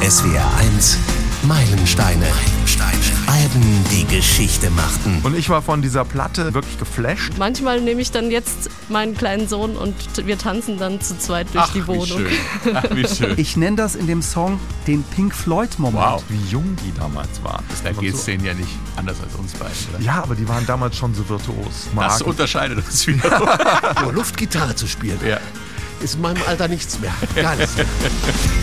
SWR 1 Meilensteine. Meilensteine. Alben, die Geschichte machten. Und ich war von dieser Platte wirklich geflasht. Manchmal nehme ich dann jetzt meinen kleinen Sohn und wir tanzen dann zu zweit durch Ach, die Wohnung. Wie schön. Ach, wie schön. Ich nenne das in dem Song den Pink Floyd-Moment. Wow. Wie jung die damals waren. Das Da geht es so- denen ja nicht anders als uns beiden. Oder? Ja, aber die waren damals schon so virtuos. Das Marc, unterscheidet uns wieder. Nur Luftgitarre zu spielen, ja. ist in meinem Alter nichts mehr. Gar nichts mehr.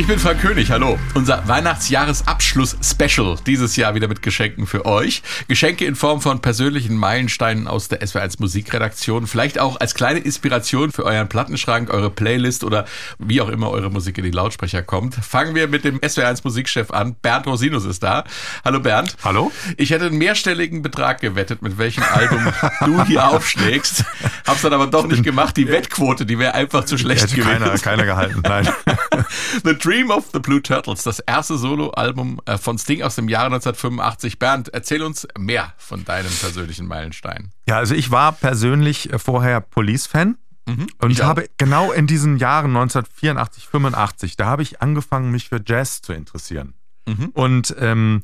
Ich bin Frank König, hallo. Unser Weihnachtsjahresabschluss-Special. Dieses Jahr wieder mit Geschenken für euch. Geschenke in Form von persönlichen Meilensteinen aus der SW1 Musikredaktion. Vielleicht auch als kleine Inspiration für euren Plattenschrank, eure Playlist oder wie auch immer eure Musik in die Lautsprecher kommt. Fangen wir mit dem SW1 Musikchef an. Bernd Rosinus ist da. Hallo Bernd. Hallo? Ich hätte einen mehrstelligen Betrag gewettet, mit welchem Album du hier aufschlägst. Hab's dann aber doch nicht gemacht. Die Wettquote, die wäre einfach zu schlecht gewesen. keiner, keiner gehalten. Nein. Dream of the Blue Turtles, das erste Soloalbum äh, von Sting aus dem Jahre 1985. Bernd, erzähl uns mehr von deinem persönlichen Meilenstein. Ja, also ich war persönlich äh, vorher Police-Fan. Und ich habe genau in diesen Jahren 1984, 85, da habe ich angefangen, mich für Jazz zu interessieren. Und ähm,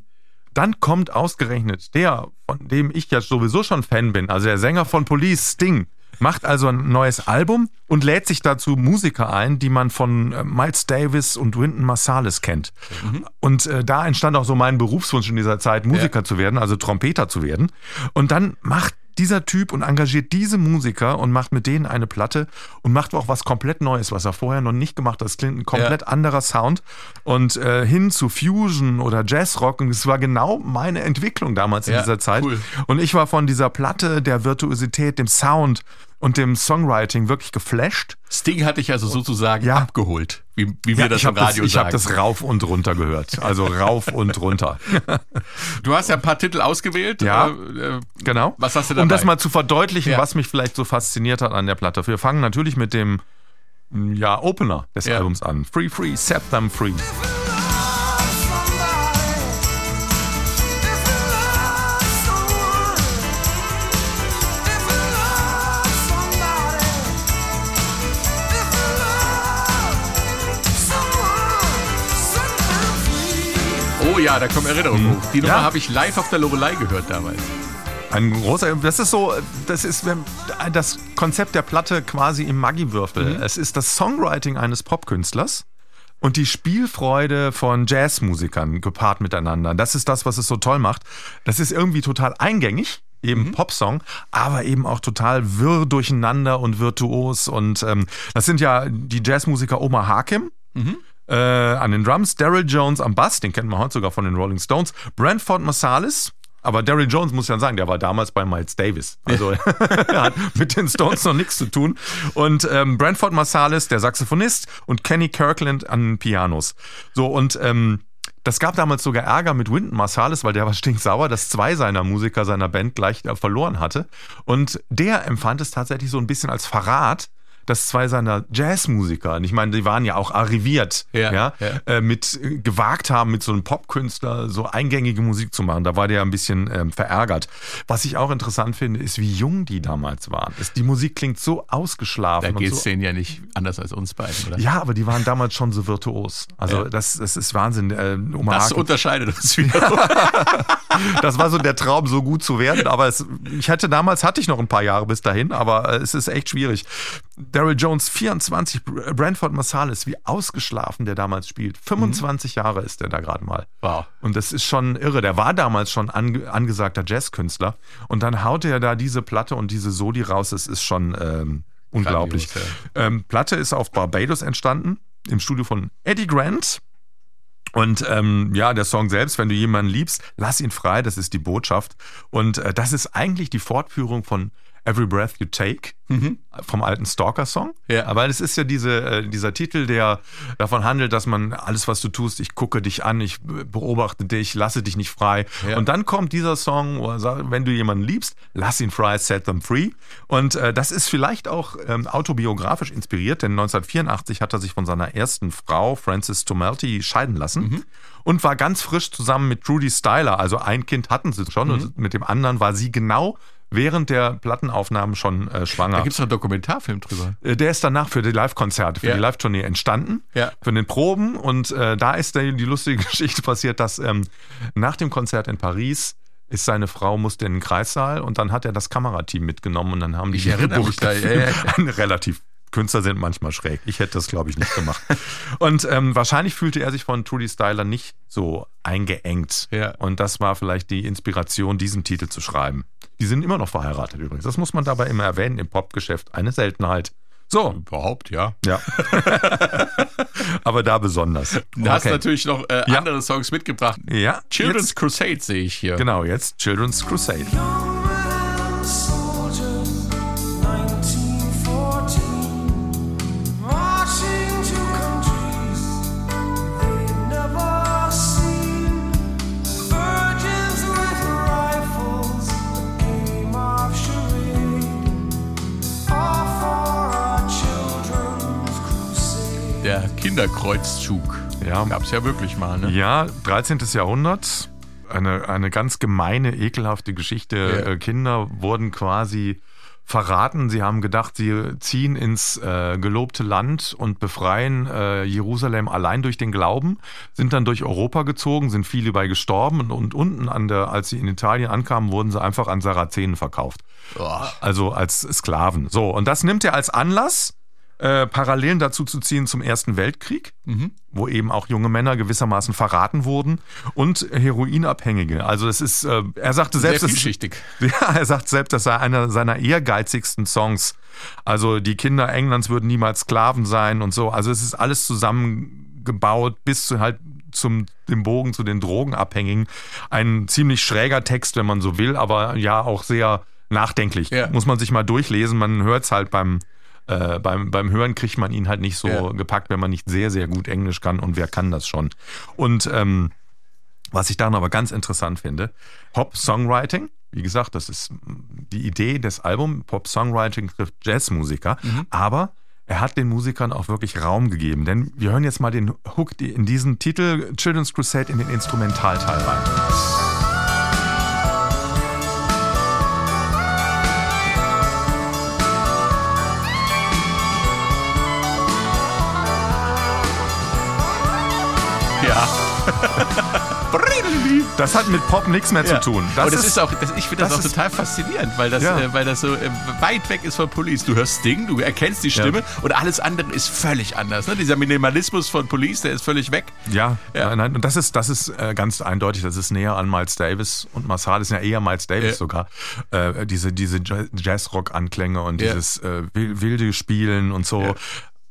dann kommt ausgerechnet der, von dem ich ja sowieso schon Fan bin, also der Sänger von Police, Sting, macht also ein neues Album und lädt sich dazu Musiker ein, die man von äh, Miles Davis und Wynton Marsalis kennt. Und äh, da entstand auch so mein Berufswunsch in dieser Zeit, Musiker zu werden, also Trompeter zu werden. Und dann macht dieser Typ und engagiert diese Musiker und macht mit denen eine Platte und macht auch was komplett Neues, was er vorher noch nicht gemacht hat. Es klingt ein komplett anderer Sound und äh, hin zu Fusion oder Jazzrock und es war genau meine Entwicklung damals in Ja, dieser Zeit. cool. Und ich war von dieser Platte, der Virtuosität, dem Sound und dem Songwriting wirklich geflasht. Sting hatte ich also sozusagen Ja. abgeholt, wie, wie wir das ich im habe das, Radio ich sagen. das rauf und runter gehört. Also rauf und runter. du hast ja ein paar Titel ausgewählt. Ja. Äh, äh, Genau. Was hast du dabei? Um das mal zu verdeutlichen, Ja. was mich vielleicht so fasziniert hat an der Platte. Wir fangen natürlich mit dem ja, Opener des Ja. Albums an. Free, free, set them free. Ja, da kommen Erinnerungen hoch. Die Nummer Ja. habe ich live auf der Lorelei gehört damals. Ein großer, das ist so, das ist das Konzept der Platte quasi im Maggi-Würfel. Es ist das Songwriting eines Popkünstlers und die Spielfreude von Jazzmusikern gepaart miteinander. Das ist das, was es so toll macht. Das ist irgendwie total eingängig. Eben Popsong, aber eben auch total wirr durcheinander und virtuos. Und ähm, das sind ja die Jazzmusiker Omar Hakim, äh, an den Drums, Daryl Jones am Bass, den kennt man heute sogar von den Rolling Stones, Brentford Marsalis, aber Daryl Jones muss ja sagen, der war damals bei Miles Davis. Also er hat mit den Stones noch nichts zu tun. Und ähm, Brentford Marsalis, der Saxophonist, und Kenny Kirkland an den Pianos. So, und ähm, das gab damals sogar Ärger mit Wynton Marsalis, weil der war stinksauer, dass zwei seiner Musiker seiner Band gleich verloren hatte. Und der empfand es tatsächlich so ein bisschen als Verrat, dass zwei seiner Jazzmusiker, ich meine, die waren ja auch arriviert, Ja, ja, ja. Äh, mit äh, gewagt haben, mit so einem Popkünstler so eingängige Musik zu machen. Da war der ein bisschen ähm, verärgert. Was ich auch interessant finde, ist, wie jung die damals waren. Es, die Musik klingt so ausgeschlafen. Da geht es so, denen ja nicht anders als uns beiden, oder? ja, aber die waren damals schon so virtuos. Also das, das ist Wahnsinn. Äh, Omar Das Hakim- unterscheidet uns wieder. das war so der Traum, so gut zu werden. Aber es, ich hatte damals, hatte ich noch ein paar Jahre bis dahin, aber äh, es ist echt schwierig. Daryl Jones, 24, Br- Brentford Marsalis, wie ausgeschlafen der damals spielt. 25 Jahre ist der da gerade mal. Wow. Und das ist schon irre. Der war damals schon ange angesagter Jazzkünstler. Und dann haut er da diese Platte und diese Soli raus. Das ist schon ähm, unglaublich. Grandios, ähm, Platte ist auf Barbados entstanden, im Studio von Eddie Grant. Und ähm, ja, der Song selbst, wenn du jemanden liebst, lass ihn frei, das ist die Botschaft. Und äh, das ist eigentlich die Fortführung von Every Breath You Take vom alten Stalker-Song. Ja. Aber es ist ja diese, äh, dieser Titel, der davon handelt, dass man alles, was du tust, ich gucke dich an, ich beobachte dich, lasse dich nicht frei. Ja. Und dann kommt dieser Song, wenn du jemanden liebst, lass ihn frei, set them free. Und äh, das ist vielleicht auch ähm, autobiografisch inspiriert, denn 1984 hat er sich von seiner ersten Frau, Frances Tomelty, scheiden lassen. Und war ganz frisch zusammen mit Trudy Styler. Also ein Kind hatten sie schon und mit dem anderen war sie genau während der Plattenaufnahmen schon äh, schwanger. Da gibt es einen Dokumentarfilm drüber. Äh, Der ist danach für die Live-Konzerte, für Ja. die Live-Tournee entstanden, Ja. für den Proben. Und äh, da ist die, die lustige Geschichte passiert, dass ähm, nach dem Konzert in Paris ist seine Frau musste in den Kreissaal und dann hat er das Kamerateam mitgenommen und dann haben die Ich erinnere mich da, ja. relativ Künstler sind manchmal schräg. Ich hätte das, glaube ich, nicht gemacht. Und ähm, wahrscheinlich fühlte er sich von Trudy Styler nicht so eingeengt. Ja. Und das war vielleicht die Inspiration, diesen Titel zu schreiben. Die sind immer noch verheiratet übrigens. Das muss man dabei immer erwähnen im Popgeschäft. Eine Seltenheit. So, Überhaupt, ja. ja. Aber da besonders. Du hast Okay. natürlich noch äh, Ja. andere Songs mitgebracht. Ja, Children's jetzt, Crusade sehe ich hier. genau, jetzt Children's Crusade. Kinderkreuzzug. Ja. Gab es ja wirklich mal, ne? Ja, 13. Jahrhundert. Eine, eine ganz gemeine, ekelhafte Geschichte. Ja. Äh, Kinder wurden quasi verraten. Sie haben gedacht, sie ziehen ins äh, gelobte Land und befreien äh, Jerusalem allein durch den Glauben, sind dann durch Europa gezogen, sind viele bei gestorben und, und unten an der, als sie in Italien ankamen, wurden sie einfach an Sarazenen verkauft. Boah. Also als Sklaven. So, und das nimmt er als Anlass, äh, Parallelen dazu zu ziehen zum Ersten Weltkrieg, wo eben auch junge Männer gewissermaßen verraten wurden und Heroinabhängige. Also es ist, äh, er sagte Sehr selbst, es- vielschichtig. ja, er sagt selbst, das sei einer seiner ehrgeizigsten Songs. Also die Kinder Englands würden niemals Sklaven sein und so. Also es ist alles zusammengebaut bis zu halt zum dem Bogen zu den Drogenabhängigen. Ein ziemlich schräger Text, wenn man so will, aber ja auch sehr nachdenklich. Ja. Muss man sich mal durchlesen. Man hört es halt beim äh, beim, beim Hören kriegt man ihn halt nicht so Ja. gepackt, wenn man nicht sehr, sehr gut Englisch kann. Und wer kann das schon? Und ähm, was ich daran aber ganz interessant finde, Pop-Songwriting, wie gesagt, das ist die Idee des Albums, Pop-Songwriting trifft Jazzmusiker, aber er hat den Musikern auch wirklich Raum gegeben, denn wir hören jetzt mal den Hook in diesen Titel Children's Crusade in den Instrumentalteil rein. Ja. Das hat mit Pop nichts mehr Ja. zu tun. Das, das ist, auch, das, ich finde das, das auch ist- total faszinierend, weil das, Ja. äh, weil das so äh, weit weg ist von Police. Du hörst Ding, du erkennst die Stimme und alles andere ist völlig anders. Ne? Dieser Minimalismus von Police, der ist völlig weg. Ja, Ja. Nein, und das ist, das ist äh, ganz eindeutig, das ist näher an Miles Davis und Marsalis ja eher Miles Davis Ja. sogar. Äh, diese diese Ja- Jazzrock-Anklänge und Ja. dieses äh, wil- wilde Spielen und so.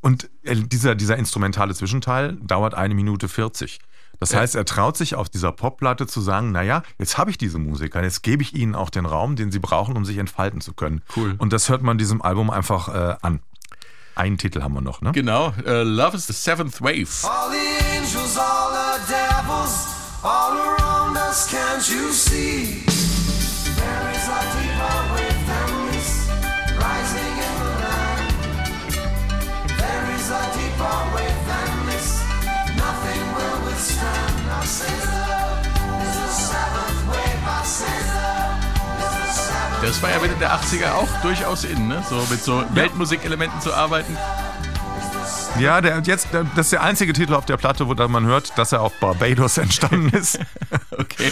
Und äh, dieser, dieser instrumentale Zwischenteil dauert eine Minute 40. Das Ja. heißt, er traut sich auf dieser Popplatte zu sagen, naja, jetzt habe ich diese Musiker, jetzt gebe ich ihnen auch den Raum, den sie brauchen, um sich entfalten zu können. Cool. Und das hört man diesem Album einfach äh, an. Einen Titel haben wir noch, ne? Genau. Äh, Love is the Seventh Wave. All the angels, all the devils, all around us, can't you see? Is a deeper wave than this, nothing will withstand. Seventh wave, Das war ja Mitte der 80er auch durchaus in, ne? So mit so Weltmusikelementen zu arbeiten. Ja, der, jetzt, der, das ist der einzige Titel auf der Platte, wo man hört, dass er auf Barbados entstanden ist. Okay.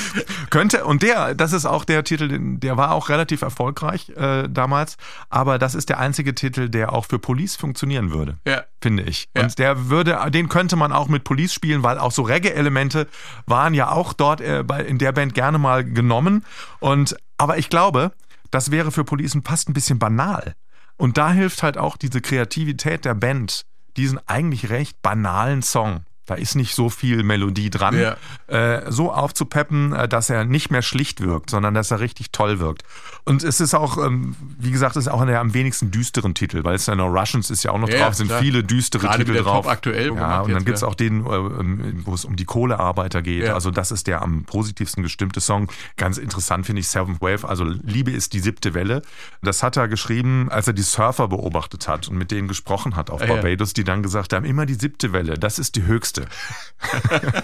Könnte, und der, das ist auch der Titel, der war auch relativ erfolgreich äh, damals, aber das ist der einzige Titel, der auch für Police funktionieren würde. Ja. Finde ich. Ja. Und der würde, den könnte man auch mit Police spielen, weil auch so Reggae-Elemente waren ja auch dort äh, bei, in der Band gerne mal genommen. Und, aber ich glaube, das wäre für Police fast ein bisschen banal. Und da hilft halt auch diese Kreativität der Band, diesen eigentlich recht banalen Song. Da ist nicht so viel Melodie dran, Ja. äh, so aufzupeppen, äh, dass er nicht mehr schlicht wirkt, sondern dass er richtig toll wirkt. Und es ist auch, ähm, wie gesagt, es ist auch einer der am wenigsten düsteren Titel, weil es ja noch Russians ist ja auch noch Ja, drauf, es sind klar. viele düstere Gerade Titel drauf. top aktuell ja, und dann gibt's ja. auch den, äh, ähm, wo es um die Kohlearbeiter geht. Also das ist der am positivsten gestimmte Song. Ganz interessant finde ich Seventh Wave. Also Liebe ist die siebte Welle. Das hat er geschrieben, als er die Surfer beobachtet hat und mit denen gesprochen hat auf Ah. Barbados, die dann gesagt haben, immer die siebte Welle, das ist die höchste Wüste.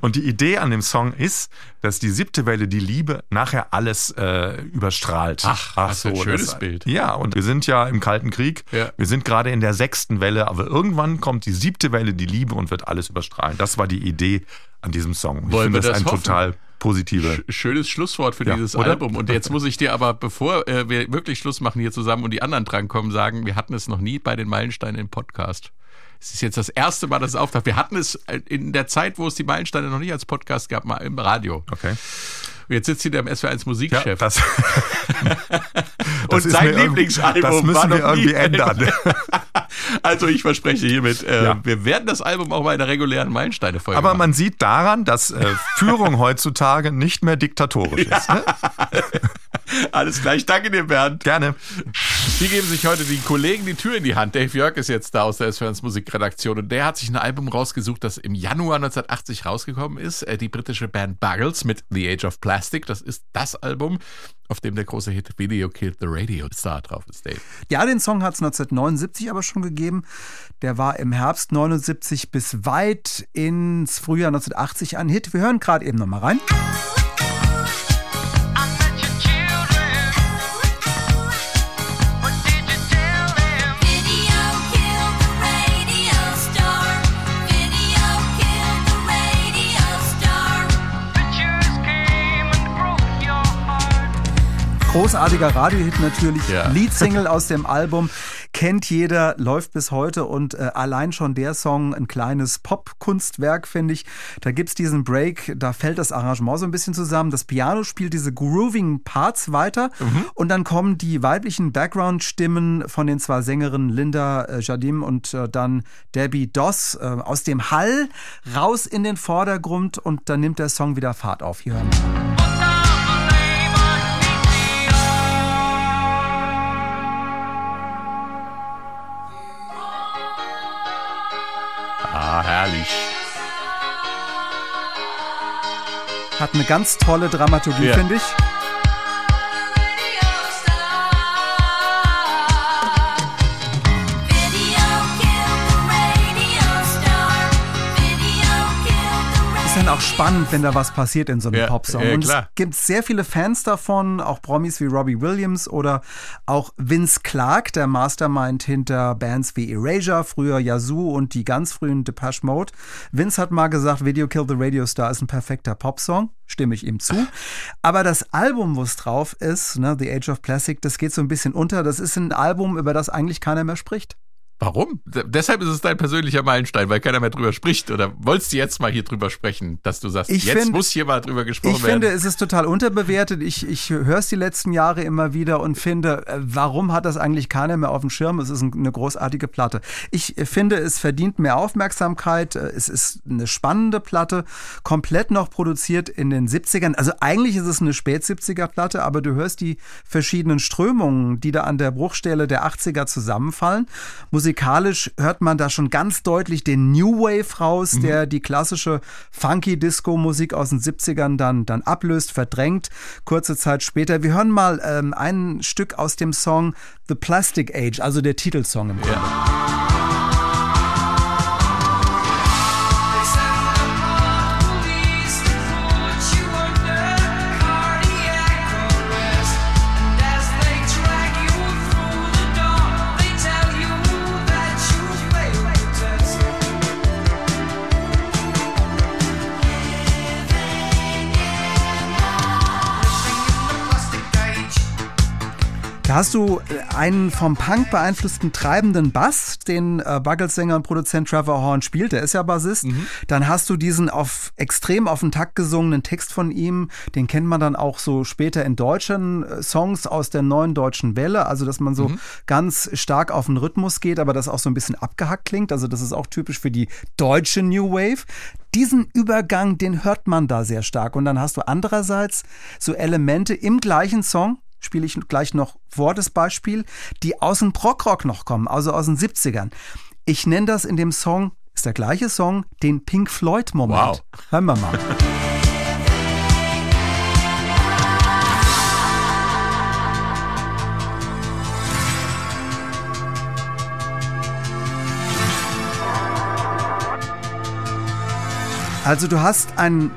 und die Idee an dem Song ist, dass die siebte Welle, die Liebe, nachher alles äh, überstrahlt. Ach, was für ein schönes das- Bild. Ja, und wir sind ja im Kalten Krieg. Ja. Wir sind gerade in der sechsten Welle, aber irgendwann kommt die siebte Welle, die Liebe, und wird alles überstrahlen. Das war die Idee an diesem Song. Ich Wollen finde das das ein hoffen? total positive. Schönes Schlusswort für Ja, dieses oder? Album. Und jetzt muss ich dir aber, bevor äh, wir wirklich Schluss machen hier zusammen und die anderen drankommen, sagen, wir hatten es noch nie bei den Meilensteinen im Podcast. Es ist jetzt das erste Mal, dass es auftaucht. Wir hatten es äh, in der Zeit, wo es die Meilensteine noch nicht als Podcast gab, mal im Radio. Okay. Und jetzt sitzt hier der im SW1 Musikchef. das, und das ist sein Lieblingsalbum Das müssen wir irgendwie ändern. Also ich verspreche hiermit, äh, Ja. wir werden das Album auch mal in der regulären Meilensteine-Folge Aber machen. man sieht daran, dass äh, Führung heutzutage nicht mehr diktatorisch ist. Ne? Alles gleich. Danke dir, Bernd. Gerne. Hier geben sich heute die Kollegen die Tür in die Hand. Dave Jörg ist jetzt da aus der SWRs Musikredaktion und der hat sich ein Album rausgesucht, das im Januar 1980 rausgekommen ist. Äh, Die britische Band Buggles mit The Age of Plastic. Das ist das Album, auf dem der große Hit Video Killed the Radio Star drauf ist, Dave. Ja, den Song hat es 1979 aber schon gegeben. Der war im Herbst 79 bis weit ins Frühjahr 1980 ein Hit. Wir hören gerade eben nochmal rein. Video Großartiger Radiohit natürlich. Ja. Leadsingle aus dem Album. Kennt jeder, läuft bis heute und äh, allein schon der Song ein kleines Pop-Kunstwerk, finde ich. Da gibt's diesen Break, da fällt das Arrangement so ein bisschen zusammen. Das Piano spielt diese grooving Parts weiter und dann kommen die weiblichen Background-Stimmen von den zwei Sängerinnen Linda äh, Jardim und äh, dann Debbie Doss äh, aus dem Hall raus in den Vordergrund und dann nimmt der Song wieder Fahrt auf. Hier hören wir. Herrlich. Hat eine ganz tolle Dramaturgie, Ja. finde ich. Ist dann auch spannend, wenn da was passiert in so einem Ja, Popsong. ja, Und es gibt sehr viele Fans davon, auch Promis wie Robbie Williams oder auch Vince Clark, der Mastermind hinter Bands wie Erasure, früher Yazoo und die ganz frühen Depeche Mode. Vince hat mal gesagt, Video Kill the Radio Star ist ein perfekter Popsong. Stimme ich ihm zu. Aber das Album, wo es drauf ist, ne, The Age of Plastic, das geht so ein bisschen unter. Das ist ein Album, über das eigentlich keiner mehr spricht. Warum? D deshalb ist es dein persönlicher Meilenstein, weil keiner mehr drüber spricht. Oder wolltest du jetzt mal hier drüber sprechen, dass du sagst, Ich jetzt find- muss hier mal drüber gesprochen Ich finde, werden? es ist total unterbewertet. Ich, ich höre es die letzten Jahre immer wieder und finde, äh, warum hat das eigentlich keiner mehr auf dem Schirm? Es ist ein- eine großartige Platte. Ich äh, finde, es verdient mehr Aufmerksamkeit. Äh, Es ist eine spannende Platte, komplett noch produziert in den 70ern. Also eigentlich ist es eine Spät-70er-Platte, aber du hörst die verschiedenen Strömungen, die da an der Bruchstelle der 80er zusammenfallen. Musikalisch hört man da schon ganz deutlich den New Wave raus, der die klassische Funky-Disco-Musik aus den 70ern dann, dann ablöst, verdrängt. Kurze Zeit später. Wir hören mal ähm, ein Stück aus dem Song The Plastic Age, also der Titelsong im Grunde. They Da hast du äh, einen vom Punk beeinflussten treibenden Bass, den äh, Buggles-Sänger und Produzent Trevor Horn spielt, der ist ja Bassist. Dann hast du diesen auf extrem auf den Takt gesungenen Text von ihm, den kennt man dann auch so später in deutschen äh, Songs aus der neuen deutschen Welle, also dass man so ganz stark auf den Rhythmus geht, aber das auch so ein bisschen abgehackt klingt, also das ist auch typisch für die deutsche New Wave. Diesen Übergang, den hört man da sehr stark. Und dann hast du andererseits so Elemente im gleichen Song, spiele ich gleich noch vor das Beispiel, die aus dem Prog-Rock noch kommen, also aus den 70ern. Ich nenne das in dem Song, ist der gleiche Song, den Pink Floyd-Moment. Wow. Hören wir mal. Also du hast ein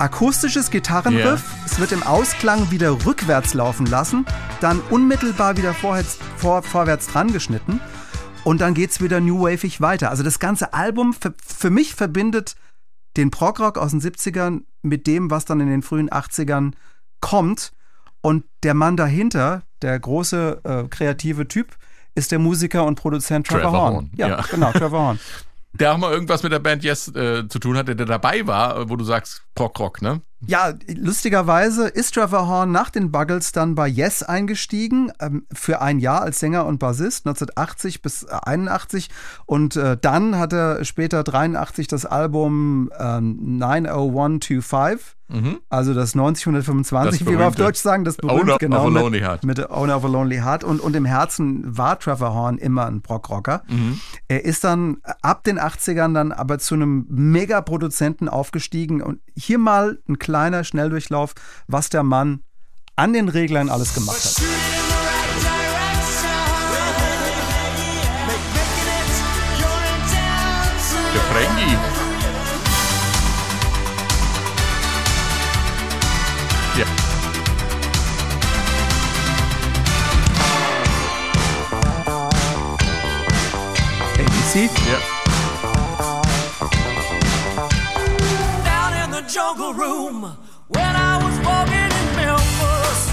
akustisches Gitarrenriff, es wird im Ausklang wieder rückwärts laufen lassen, dann unmittelbar wieder vorwärts, vor, vorwärts dran geschnitten und dann geht's wieder New Waveig weiter. Also das ganze Album für, für mich verbindet den Progrock aus den 70ern mit dem, was dann in den frühen 80ern kommt. Und der Mann dahinter, der große äh, kreative Typ, ist der Musiker und Produzent Trevor, Trevor Horn. Horn, Ja, ja. genau, Trevor Horn. Der auch mal irgendwas mit der Band Yes äh, zu tun hatte, der dabei war, äh, wo du sagst, Prog Rock, ne? Ja, lustigerweise ist Trevor Horn nach den Buggles dann bei Yes eingestiegen, ähm, für ein Jahr als Sänger und Bassist, 1980 bis äh, 81. Und äh, dann hat er später 83 das Album ähm, 90125, also das 9025, Das wie wir auf. Deutsch sagen, das berühmte, Owner of genau, a mit- Lonely Heart. mit der Owner of a Lonely Heart. Und, und im Herzen war Trevor Horn immer ein Prog-Rocker. Mhm. Er ist dann ab den 80ern dann aber zu einem Mega-Produzenten aufgestiegen. Und hier mal ein kleiner Schnelldurchlauf, was der Mann an den Reglern alles gemacht hat. Der Frankie. Ja. ABC. Ja. Jungle room when I was walking in Memphis.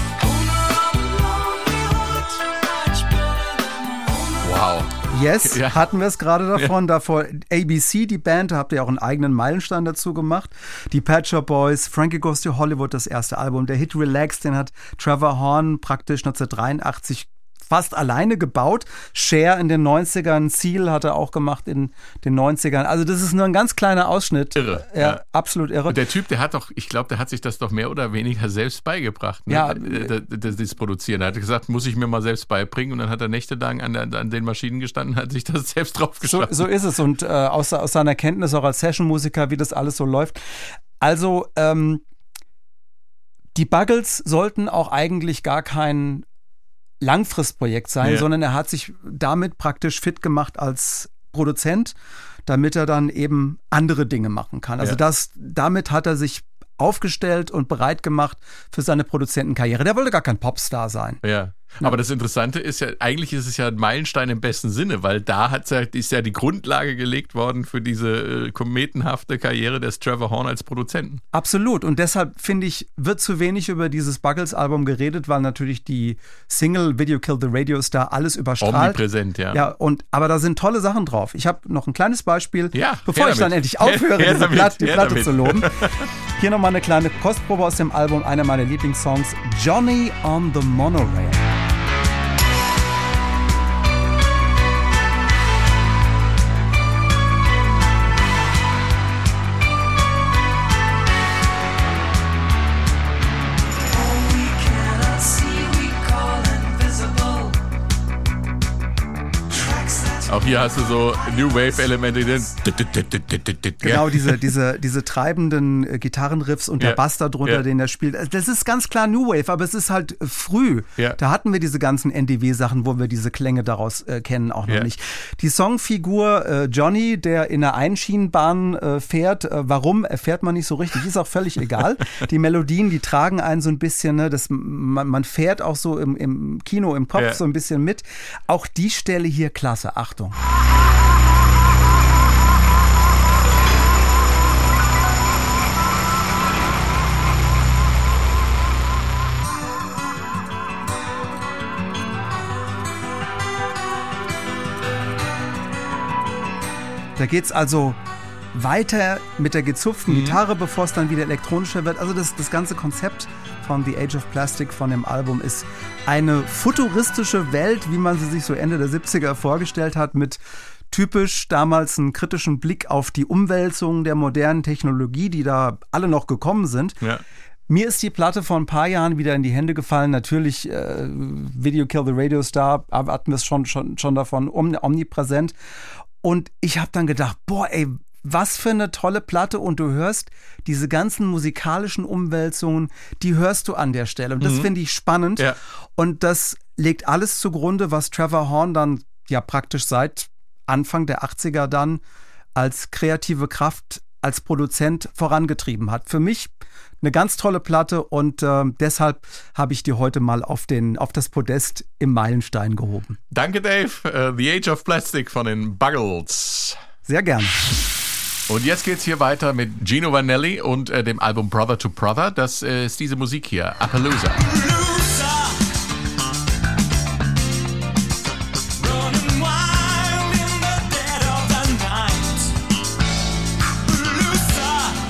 Wow. Yes, Ja. hatten wir es gerade davon. Davor ABC, die Band, da habt ihr auch einen eigenen Meilenstein dazu gemacht. Die Pet Shop Boys, Frankie Goes to Hollywood, das erste Album. Der Hit Relax, den hat Trevor Horn praktisch 1983 fast alleine gebaut. Cher in den 90ern, Seal hat er auch gemacht in den 90ern. Also das ist nur ein ganz kleiner Ausschnitt. Irre, Ja, ja. absolut irre. Und der Typ, der hat doch, ich glaube, der hat sich das doch mehr oder weniger selbst beigebracht. Ne? Ja. Äh, das, das Produzieren. Er hat gesagt, muss ich mir mal selbst beibringen. Und dann hat er nächtelang an, der, an den Maschinen gestanden und hat sich das selbst So, draufgeschlagen. so ist es. Und äh, aus, aus seiner Kenntnis auch als Session-Musiker, wie das alles so läuft. Also, ähm, die Buggles sollten auch eigentlich gar kein Langfristprojekt sein, Ja. sondern er hat sich damit praktisch fit gemacht als Produzent, damit er dann eben andere Dinge machen kann. Also Ja. das, damit hat er sich aufgestellt und bereit gemacht für seine Produzentenkarriere. Der wollte gar kein Popstar sein. Ja. Aber das Interessante ist ja, eigentlich ist es ja ein Meilenstein im besten Sinne, weil da hat ja, ist ja die Grundlage gelegt worden für diese äh, kometenhafte Karriere des Trevor Horn als Produzenten. Absolut. Und deshalb finde ich, wird zu wenig über dieses Buggles-Album geredet, weil natürlich die Single Video Kill the Radio Star alles überstrahlt. Omnipräsent, ja. Ja, und aber da sind tolle Sachen drauf. Ich habe noch ein kleines Beispiel, Ja, bevor her ich dann damit. endlich aufhöre, Her diese damit, Platte, die her Platte damit. zu loben. Hier nochmal eine kleine Kostprobe aus dem Album, einer meiner Lieblingssongs, Johnny on the Monorail. Auch hier hast du so New Wave-Elemente. Genau, diese, diese, diese treibenden äh, Gitarrenriffs und der Ja. Bass darunter, Ja. den er spielt. Also Das ist ganz klar New Wave, aber es ist halt äh, früh. Ja. Da hatten wir diese ganzen NDW-Sachen, wo wir diese Klänge daraus äh, kennen, auch noch nicht. Die Songfigur äh, Johnny, der in einer Einschienenbahn äh, fährt, äh, warum, erfährt man nicht so richtig, ist auch völlig egal. Die Melodien, die tragen einen so ein bisschen, ne, das, man, man fährt auch so im, im Kino, im Kopf so ein bisschen mit. Auch die Stelle hier klasse, Achtung. Da geht's also weiter mit der gezupften Gitarre, bevor es dann wieder elektronischer wird. Also das, das ganze Konzept von The Age of Plastic von dem Album ist eine futuristische Welt, wie man sie sich so Ende der 70er vorgestellt hat, mit typisch damals einen kritischen Blick auf die Umwälzung der modernen Technologie, die da alle noch gekommen sind. Ja. Mir ist die Platte vor ein paar Jahren wieder in die Hände gefallen. Natürlich äh, Video Kill the Radio Star, hatten wir es schon, schon, schon davon om, omnipräsent. Und ich habe dann gedacht, boah, ey, was für eine tolle Platte. Und du hörst diese ganzen musikalischen Umwälzungen, die hörst du an der Stelle. Und das finde ich spannend. Ja. Und das legt alles zugrunde, was Trevor Horn dann ja praktisch seit Anfang der 80er dann als kreative Kraft als Produzent vorangetrieben hat. Für mich eine ganz tolle Platte und äh, deshalb habe ich die heute mal auf, den, auf das Podest im Meilenstein gehoben. Danke, Dave. Äh, The Age of Plastic von den Buggles. Sehr gerne. Und jetzt geht's hier weiter mit Gino Vanelli und äh, dem Album Brother to Brother. Das äh, ist diese Musik hier, Appaloosa.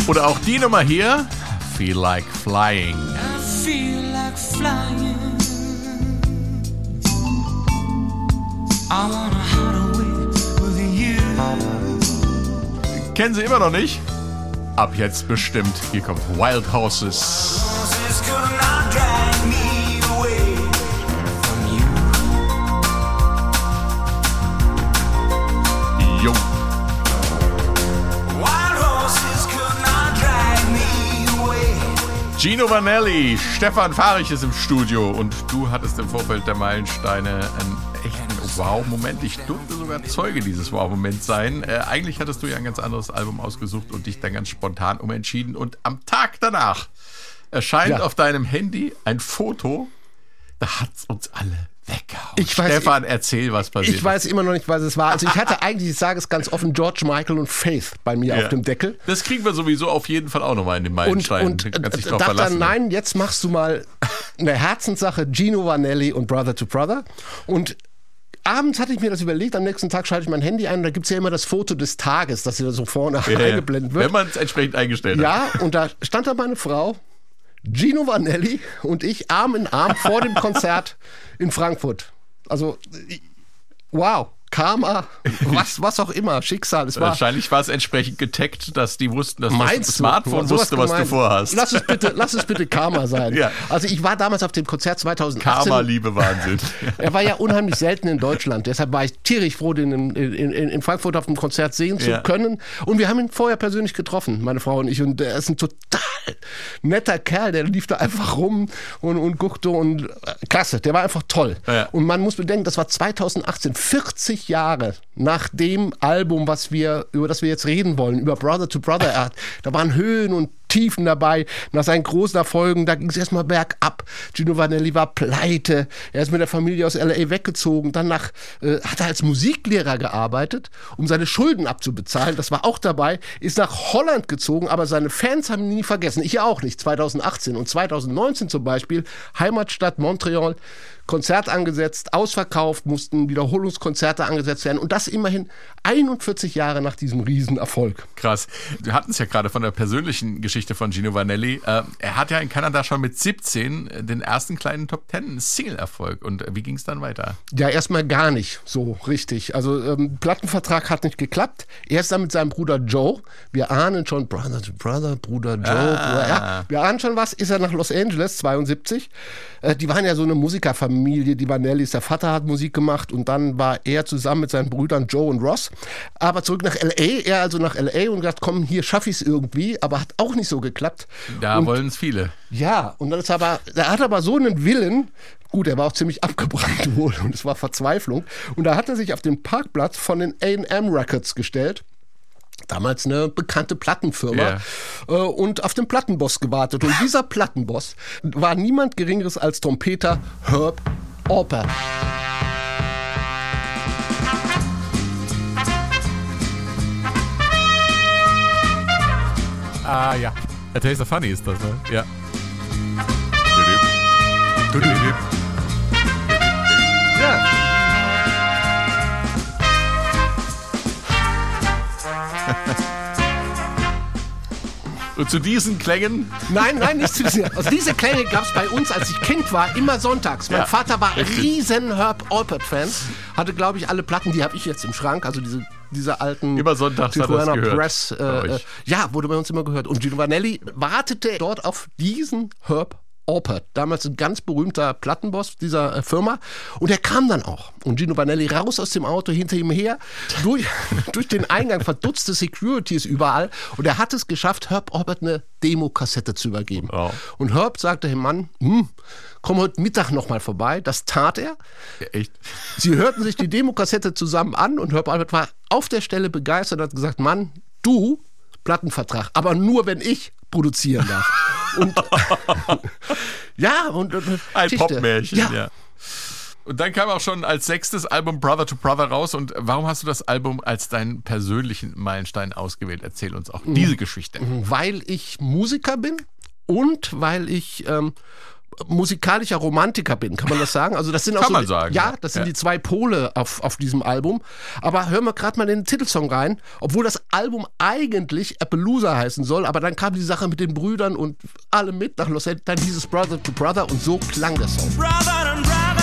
Oder auch die Nummer hier, Feel Like Flying. Kennen Sie immer noch nicht? Ab jetzt bestimmt. Hier kommt Wild Horses. Gino Vanelli, Stefan Fahrich ist im Studio und du hattest im Vorfeld der Meilensteine echten Wow-Moment. Ich durfte sogar Zeuge dieses Wow-Moments sein. Äh, eigentlich hattest du ja ein ganz anderes Album ausgesucht und dich dann ganz spontan umentschieden. Und am Tag danach erscheint Ja. auf deinem Handy ein Foto, da hat's uns alle weggehauen. Ich weiß- Stefan, erzähl, was passiert Ich weiß immer noch nicht, was es war. Also ich hatte eigentlich, ich sage es ganz offen, George Michael und Faith bei mir Ja. auf dem Deckel. Das kriegen wir sowieso auf jeden Fall auch nochmal in den Und, Meilenstein. und Du kannst dich äh, drauf dachte verlassen. dann, nein, jetzt machst du mal eine Herzenssache, Gino Vanelli und Brother to Brother. Und abends hatte ich mir das überlegt, am nächsten Tag schalte ich mein Handy ein und da gibt es ja immer das Foto des Tages, das hier so vorne Ja, eingeblendet wird. Wenn man es entsprechend eingestellt hat. Ja, und da stand da meine Frau, Gino Vanelli und ich Arm in Arm vor dem Konzert in Frankfurt. Also, wow, Karma, was, was auch immer, Schicksal. Es war, Wahrscheinlich war es entsprechend getaggt, dass die wussten, dass das? Smartphone wusste, was du vorhast. Lass es bitte, lass es bitte Karma sein. Ja. Also ich war damals auf dem Konzert 2018. Karma, Liebe, Wahnsinn. Er war ja unheimlich selten in Deutschland. Deshalb war ich tierisch froh, den in, in, in in Frankfurt auf dem Konzert sehen zu Ja. können. Und wir haben ihn vorher persönlich getroffen, meine Frau und ich. Und er ist ein total netter Kerl. Der lief da einfach rum und, und guckte und äh, klasse. Der war einfach toll. Ja. Und man muss bedenken, das war 2018, 40 Jahre nach dem Album, was wir, über das wir jetzt reden wollen, über Brother to Brother. Er hat, da waren Höhen und Tiefen dabei. Nach seinen großen Erfolgen, da ging es erstmal bergab. Gino Vanelli war pleite. Er ist mit der Familie aus L.A. weggezogen. Danach äh, hat er als Musiklehrer gearbeitet, um seine Schulden abzubezahlen. Das war auch dabei. Ist nach Holland gezogen, aber seine Fans haben ihn nie vergessen. Ich auch nicht. 2018 und 2019 zum Beispiel. Heimatstadt Montreal. Konzert angesetzt, ausverkauft, mussten Wiederholungskonzerte angesetzt werden. Und das immerhin 41 Jahre nach diesem Riesenerfolg. Krass. Wir hatten es ja gerade von der persönlichen Geschichte von Gino Vanelli. Äh, er hat ja in Kanada schon mit 17 den ersten kleinen Top Ten Single-Erfolg. Und äh, wie ging es dann weiter? Ja, erstmal gar nicht so richtig. Also ähm, Plattenvertrag hat nicht geklappt. Er ist dann mit seinem Bruder Joe. Wir ahnen schon, Brother to Brother, Bruder Joe. Bruder, ja, wir ahnen schon was. Ist er nach Los Angeles, 72. Äh, die waren ja so eine Musikerfamilie, die Vanellis. Der Vater hat Musik gemacht und dann war er zusammen mit seinen Brüdern Joe und Ross. Aber zurück nach L.A., er also nach L.A. und gesagt, komm, hier schaffe ich es irgendwie. Aber hat auch nicht so geklappt. Da wollen es viele. ja, und dann ist aber, er hat aber so einen Willen, gut, er war auch ziemlich abgebrannt wohl und es war Verzweiflung. Und da hat er sich auf den Parkplatz von den AM Records gestellt. Damals eine bekannte Plattenfirma Ja. äh, und auf den Plattenboss gewartet. Und dieser Plattenboss war niemand Geringeres als Trompeter Herb Alpert. Ah, ja. A Taste of Funny ist das, ne? Ja. Und zu diesen Klängen Nein, nein, nicht zu sehr. Also diese Klänge gab es bei uns, als ich Kind war, immer sonntags. Mein Ja, Vater war richtig. riesen Herb Alpert-Fan. Hatte, glaube ich, alle Platten, die habe ich jetzt im Schrank. Also diese, diese alten Immer sonntags Tijuana Press. Äh, äh, ja, wurde bei uns immer gehört. Und Gino Vanelli wartete dort auf diesen Herb Alpert, damals ein ganz berühmter Plattenboss dieser äh, Firma. Und er kam dann auch. Und Gino Vanelli raus aus dem Auto, hinter ihm her, durch, durch den Eingang, verdutzte Securities überall. Und er hat es geschafft, Herb Alpert eine Demokassette zu übergeben. Wow. Und Herb sagte dem Mann, hm, komm heute Mittag nochmal vorbei. Das tat er. Ja, echt. Sie hörten sich die Demokassette zusammen an und Herb Albert war auf der Stelle begeistert und hat gesagt, Mann, du Plattenvertrag, aber nur wenn ich produzieren darf. Und ja, und, und Ein. Popmärchen, Ja, ja. Und dann kam auch schon als sechstes Album Brother to Brother raus. Und warum hast du das Album als deinen persönlichen Meilenstein ausgewählt? Erzähl uns Mhm. auch diese Geschichte. weil ich Musiker bin und weil ich ähm, musikalischer Romantiker bin, kann man das sagen? Also das sind auch Kann so, man sagen, Ja, ja. das sind Ja. die zwei Pole auf, auf diesem Album. Aber hören wir gerade mal in den Titelsong rein, obwohl das Album eigentlich Appaloosa heißen soll, aber dann kam die Sache mit den Brüdern und alle mit nach Los Angeles, dann hieß es Brother to Brother und so klang der Song. brother and brother.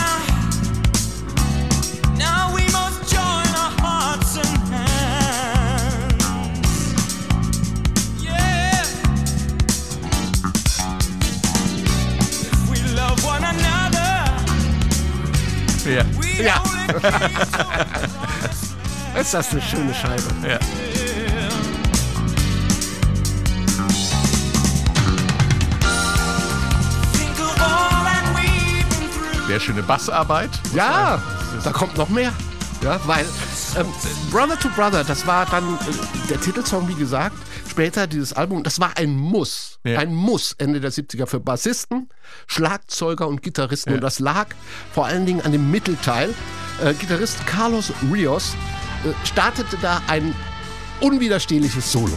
Ja. Ja. Ist das eine schöne Scheibe? Ja. Sehr schöne Bassarbeit. Ja, da kommt noch mehr. Ja, weil ähm, Brother to Brother, das war dann äh, der Titelsong, wie gesagt. Später dieses Album, das war ein Muss. Ja. Ein Muss Ende der 70er für Bassisten, Schlagzeuger und Gitarristen. Ja. Und das lag vor allen Dingen an dem Mittelteil. Äh, Gitarrist Carlos Rios äh, startete da ein unwiderstehliches Solo.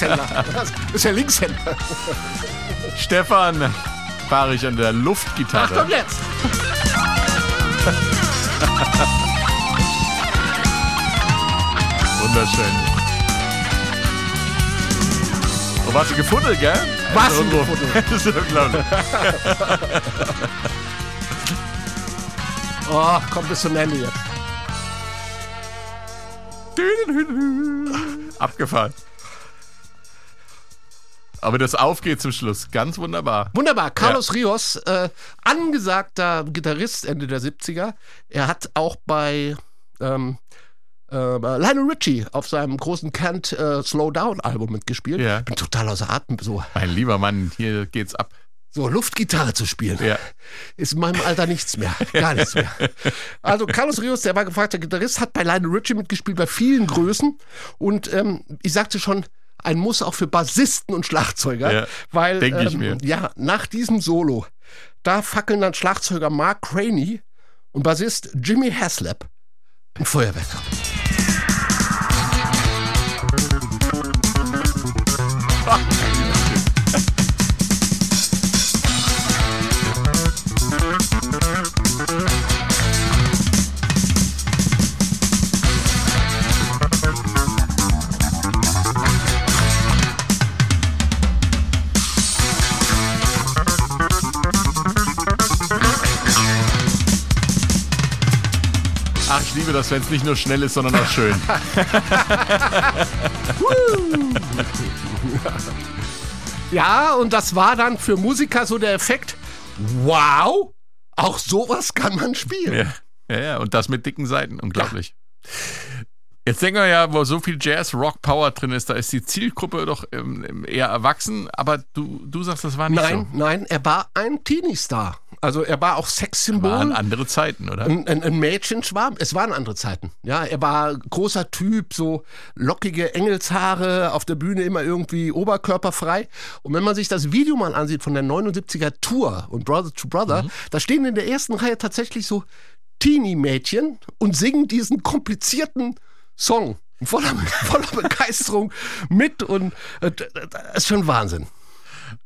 Linkshänder. Das ist ja Linkshänder. Stefan fahre ich an der Luftgitarre. Ach komm jetzt. Wunderschön. Oh, warst du gefunden, gell? Was Also. Das ist unglaublich. Oh, komm bis zum Ende jetzt. Abgefahren. Aber das aufgeht zum Schluss. Ganz wunderbar. Wunderbar. Carlos Rios, äh, angesagter Gitarrist Ende der 70er. Er hat auch bei ähm, äh, Lionel Richie auf seinem großen Can't äh, Slow Down Album mitgespielt. Ja. Bin total außer Atem, so, Mein lieber Mann, hier geht's ab. so Luftgitarre zu spielen. Ja. Ist in meinem Alter nichts mehr. Gar nichts mehr. Also Carlos Rios, der war gefragter Gitarrist, hat bei Lionel Richie mitgespielt, bei vielen Größen. Und ähm, ich sagte schon, ein Muss auch für Bassisten und Schlagzeuger. Ja, weil, denk ich ähm, mir. ja, nach diesem Solo, da fackeln dann Schlagzeuger Mark Craney und Bassist Jimmy Haslap ein Feuerwerk ab. Ach, ich liebe das, wenn es nicht nur schnell ist, sondern auch schön. Ja, und das war dann für Musiker so der Effekt, wow, auch sowas kann man spielen. Ja, ja, ja. Und das mit dicken Seiten. Unglaublich. Jetzt denken wir ja, wo so viel Jazz, Rock, Power drin ist, da ist die Zielgruppe doch ähm, eher erwachsen. Aber du, du sagst, das war nicht Nein, nein, er war ein Teenie-Star. Also er war auch so. Sexsymbol. Waren andere Zeiten, oder? Ein, ein, ein Mädchenschwarm. Es waren andere Zeiten. Ja, er war großer Typ, so lockige Engelshaare, auf der Bühne immer irgendwie oberkörperfrei. Und wenn man sich das Video mal ansieht von der 79er Tour und Brother to Brother, da stehen in der ersten Reihe tatsächlich so Teenie-Mädchen und singen diesen komplizierten Song. Voller, voller Begeisterung mit und äh, das ist schon Wahnsinn.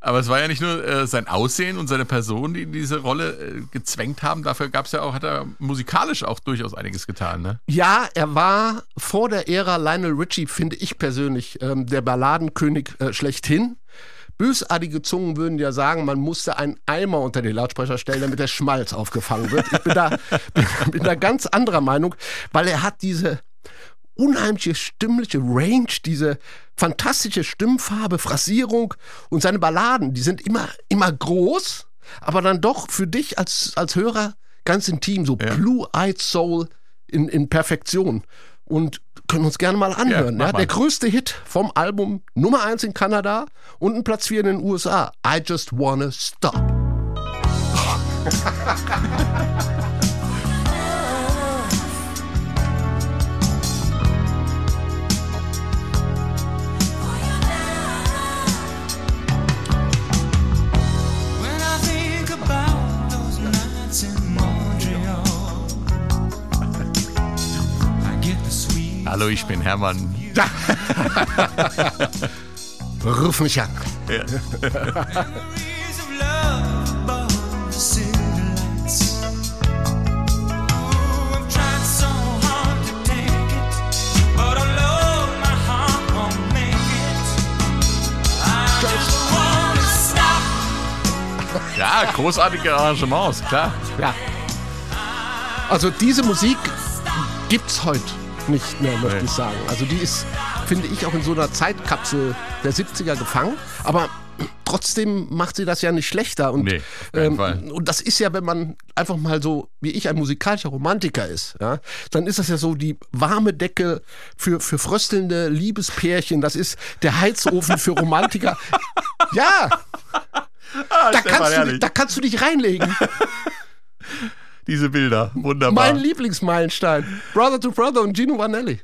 Aber es war ja nicht nur äh, sein Aussehen und seine Person, die in diese Rolle äh, gezwängt haben. Dafür gab es ja auch, hat er musikalisch auch durchaus einiges getan, ne? Ja, er war vor der Ära Lionel Richie, finde ich persönlich, ähm, der Balladenkönig äh, schlechthin. Bösartige Zungen würden ja sagen, man musste einen Eimer unter den Lautsprecher stellen, damit der Schmalz aufgefangen wird. Ich bin da, bin, bin da ganz anderer Meinung, weil er hat diese unheimliche stimmliche Range, diese fantastische Stimmfarbe, Phrasierung und seine Balladen, die sind immer, immer groß, aber dann doch für dich als, als Hörer ganz intim, so Ja. Blue-Eyed Soul in, in Perfektion. Und können uns gerne mal anhören. Ja, mal. Der größte Hit vom Album Nummer 1 in Kanada und ein Platz 4 in den USA. I Just Wanna Stop. Hallo, ich bin Hermann. Ruf mich an. stop. Ja, großartige Arrangements, klar. Ja. Also diese Musik gibt's heute nicht mehr, möchte Nee. ich sagen. Also die ist, finde ich, auch in so einer Zeitkapsel der 70er gefangen. Aber trotzdem macht sie das ja nicht schlechter. Und, Nee, Fall. und das ist ja, wenn man einfach mal so, wie ich, ein musikalischer Romantiker ist, ja, dann ist das ja so die warme Decke für, für fröstelnde Liebespärchen. Das ist der Heizofen für Romantiker. ja, da, Stefan, kannst du, da kannst du dich reinlegen. Diese Bilder, wunderbar. Mein Lieblingsmeilenstein. Brother to Brother und Gino Vanelli.